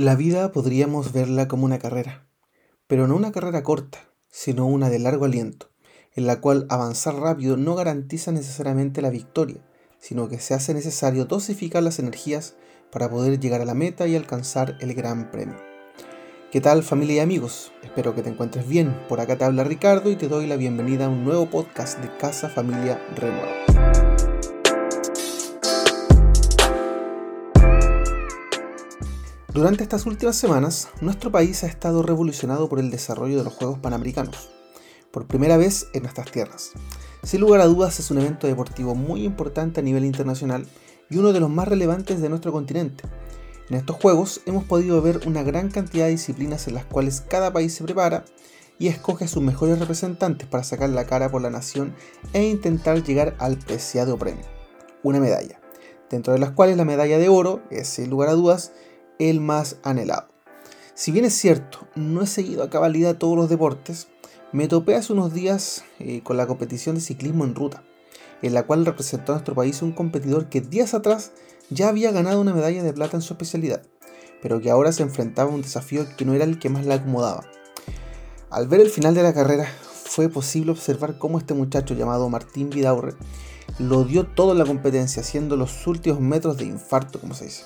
La vida podríamos verla como una carrera, pero no una carrera corta, sino una de largo aliento, en la cual avanzar rápido no garantiza necesariamente la victoria, sino que se hace necesario dosificar las energías para poder llegar a la meta y alcanzar el gran premio. ¿Qué tal familia y amigos? Espero que te encuentres bien. Por acá te habla Ricardo y te doy la bienvenida a un nuevo podcast de Casa Familia Renuevo. Durante estas últimas semanas, nuestro país ha estado revolucionado por el desarrollo de los Juegos Panamericanos, por primera vez en nuestras tierras. Sin lugar a dudas es un evento deportivo muy importante a nivel internacional y uno de los más relevantes de nuestro continente. En estos Juegos hemos podido ver una gran cantidad de disciplinas en las cuales cada país se prepara y escoge a sus mejores representantes para sacar la cara por la nación e intentar llegar al preciado premio, una medalla, dentro de las cuales la medalla de oro es, sin lugar a dudas, el más anhelado. Si bien es cierto, no he seguido a cabalidad todos los deportes, me topé hace unos días eh, con la competición de ciclismo en ruta, en la cual representó a nuestro país un competidor que días atrás ya había ganado una medalla de plata en su especialidad, pero que ahora se enfrentaba a un desafío que no era el que más le acomodaba. Al ver el final de la carrera, fue posible observar cómo este muchacho llamado Martín Vidaurre lo dio todo en la competencia, haciendo los últimos metros de infarto, como se dice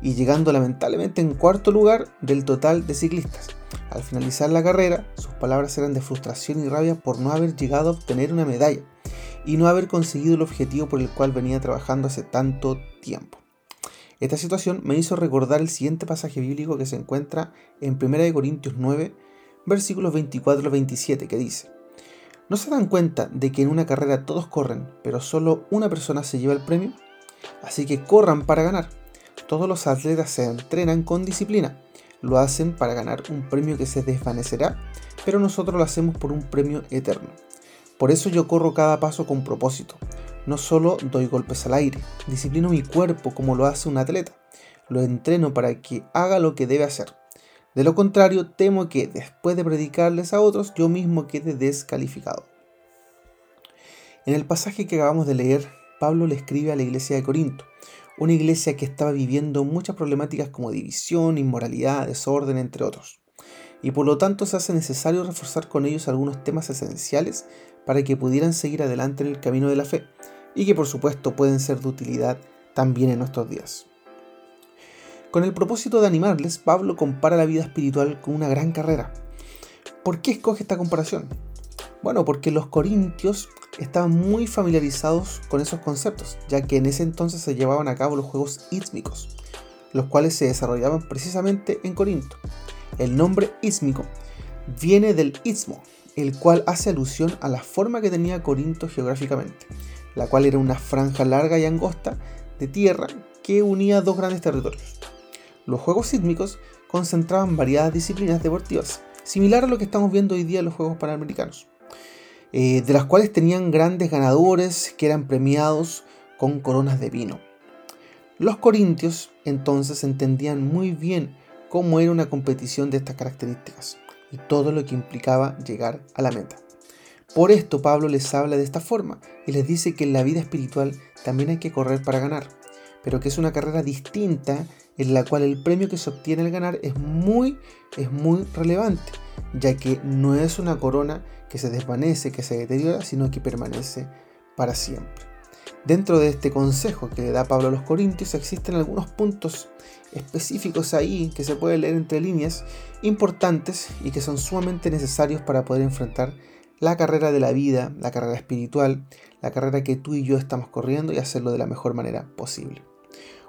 y llegando lamentablemente en cuarto lugar del total de ciclistas. Al finalizar la carrera, sus palabras eran de frustración y rabia por no haber llegado a obtener una medalla y no haber conseguido el objetivo por el cual venía trabajando hace tanto tiempo. Esta situación me hizo recordar el siguiente pasaje bíblico que se encuentra en 1 Corintios 9, versículos 24 al 27, que dice, ¿No se dan cuenta de que en una carrera todos corren, pero solo una persona se lleva el premio? Así que corran para ganar. Todos los atletas se entrenan con disciplina. Lo hacen para ganar un premio que se desvanecerá, pero nosotros lo hacemos por un premio eterno. Por eso yo corro cada paso con propósito. No solo doy golpes al aire, disciplino mi cuerpo como lo hace un atleta. Lo entreno para que haga lo que debe hacer. De lo contrario, temo que después de predicarles a otros, yo mismo quede descalificado. En el pasaje que acabamos de leer, Pablo le escribe a la iglesia de Corinto, una iglesia que estaba viviendo muchas problemáticas como división, inmoralidad, desorden, entre otros. Y por lo tanto se hace necesario reforzar con ellos algunos temas esenciales para que pudieran seguir adelante en el camino de la fe y que por supuesto pueden ser de utilidad también en nuestros días. Con el propósito de animarles, Pablo compara la vida espiritual con una gran carrera. ¿Por qué escoge esta comparación? Bueno, porque los corintios estaban muy familiarizados con esos conceptos, ya que en ese entonces se llevaban a cabo los juegos ísmicos, los cuales se desarrollaban precisamente en Corinto. El nombre ísmico viene del istmo, el cual hace alusión a la forma que tenía Corinto geográficamente, la cual era una franja larga y angosta de tierra que unía dos grandes territorios. Los juegos sísmicos concentraban variadas disciplinas deportivas, similar a lo que estamos viendo hoy día en los Juegos Panamericanos. Eh, de las cuales tenían grandes ganadores que eran premiados con coronas de vino. Los corintios entonces entendían muy bien cómo era una competición de estas características y todo lo que implicaba llegar a la meta. Por esto Pablo les habla de esta forma y les dice que en la vida espiritual también hay que correr para ganar, pero que es una carrera distinta en la cual el premio que se obtiene al ganar es muy, es muy relevante, ya que no es una corona que se desvanece, que se deteriora, sino que permanece para siempre. Dentro de este consejo que le da Pablo a los Corintios existen algunos puntos específicos ahí que se puede leer entre líneas importantes y que son sumamente necesarios para poder enfrentar la carrera de la vida, la carrera espiritual, la carrera que tú y yo estamos corriendo y hacerlo de la mejor manera posible.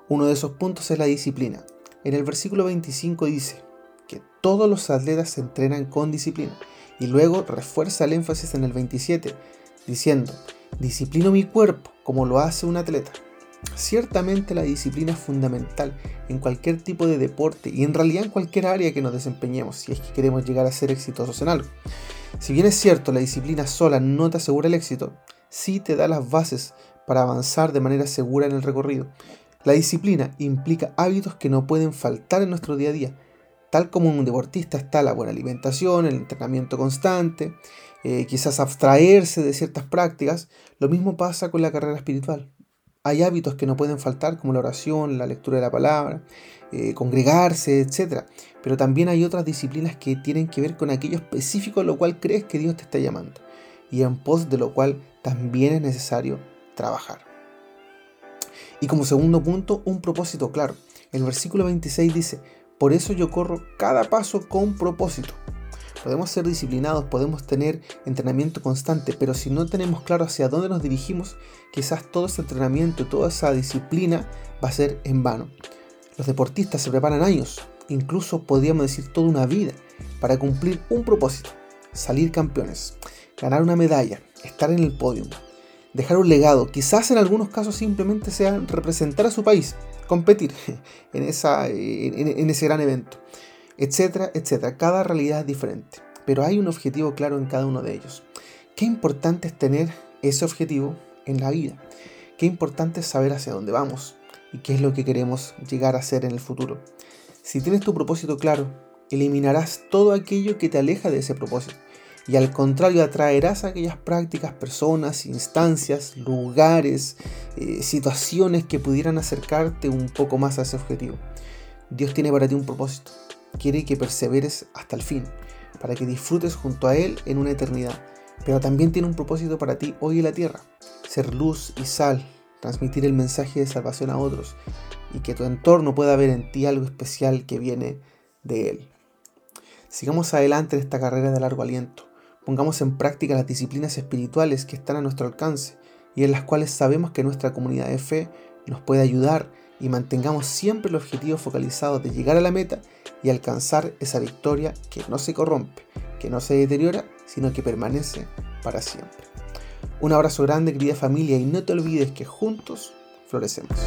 Uno de esos puntos es la disciplina. En el versículo 25 dice que todos los atletas se entrenan con disciplina. Y luego refuerza el énfasis en el 27, diciendo, disciplino mi cuerpo como lo hace un atleta. Ciertamente la disciplina es fundamental en cualquier tipo de deporte y en realidad en cualquier área que nos desempeñemos si es que queremos llegar a ser exitosos en algo. Si bien es cierto, la disciplina sola no te asegura el éxito, sí te da las bases para avanzar de manera segura en el recorrido. La disciplina implica hábitos que no pueden faltar en nuestro día a día, Tal como un deportista está la buena alimentación, el entrenamiento constante, eh, quizás abstraerse de ciertas prácticas, lo mismo pasa con la carrera espiritual. Hay hábitos que no pueden faltar, como la oración, la lectura de la palabra, eh, congregarse, etc. Pero también hay otras disciplinas que tienen que ver con aquello específico a lo cual crees que Dios te está llamando y en pos de lo cual también es necesario trabajar. Y como segundo punto, un propósito claro. El versículo 26 dice, por eso yo corro cada paso con propósito. Podemos ser disciplinados, podemos tener entrenamiento constante, pero si no tenemos claro hacia dónde nos dirigimos, quizás todo ese entrenamiento, toda esa disciplina va a ser en vano. Los deportistas se preparan años, incluso podríamos decir toda una vida, para cumplir un propósito, salir campeones, ganar una medalla, estar en el podio, dejar un legado, quizás en algunos casos simplemente sea representar a su país, competir en, esa, en ese gran evento etcétera, etcétera. Cada realidad es diferente, pero hay un objetivo claro en cada uno de ellos. Qué importante es tener ese objetivo en la vida. Qué importante es saber hacia dónde vamos y qué es lo que queremos llegar a ser en el futuro. Si tienes tu propósito claro, eliminarás todo aquello que te aleja de ese propósito y al contrario atraerás aquellas prácticas, personas, instancias, lugares, eh, situaciones que pudieran acercarte un poco más a ese objetivo. Dios tiene para ti un propósito quiere que perseveres hasta el fin, para que disfrutes junto a Él en una eternidad. Pero también tiene un propósito para ti hoy en la tierra, ser luz y sal, transmitir el mensaje de salvación a otros y que tu entorno pueda ver en ti algo especial que viene de Él. Sigamos adelante en esta carrera de largo aliento. Pongamos en práctica las disciplinas espirituales que están a nuestro alcance y en las cuales sabemos que nuestra comunidad de fe nos puede ayudar y mantengamos siempre el objetivo focalizado de llegar a la meta y alcanzar esa victoria que no se corrompe, que no se deteriora, sino que permanece para siempre. Un abrazo grande querida familia y no te olvides que juntos florecemos.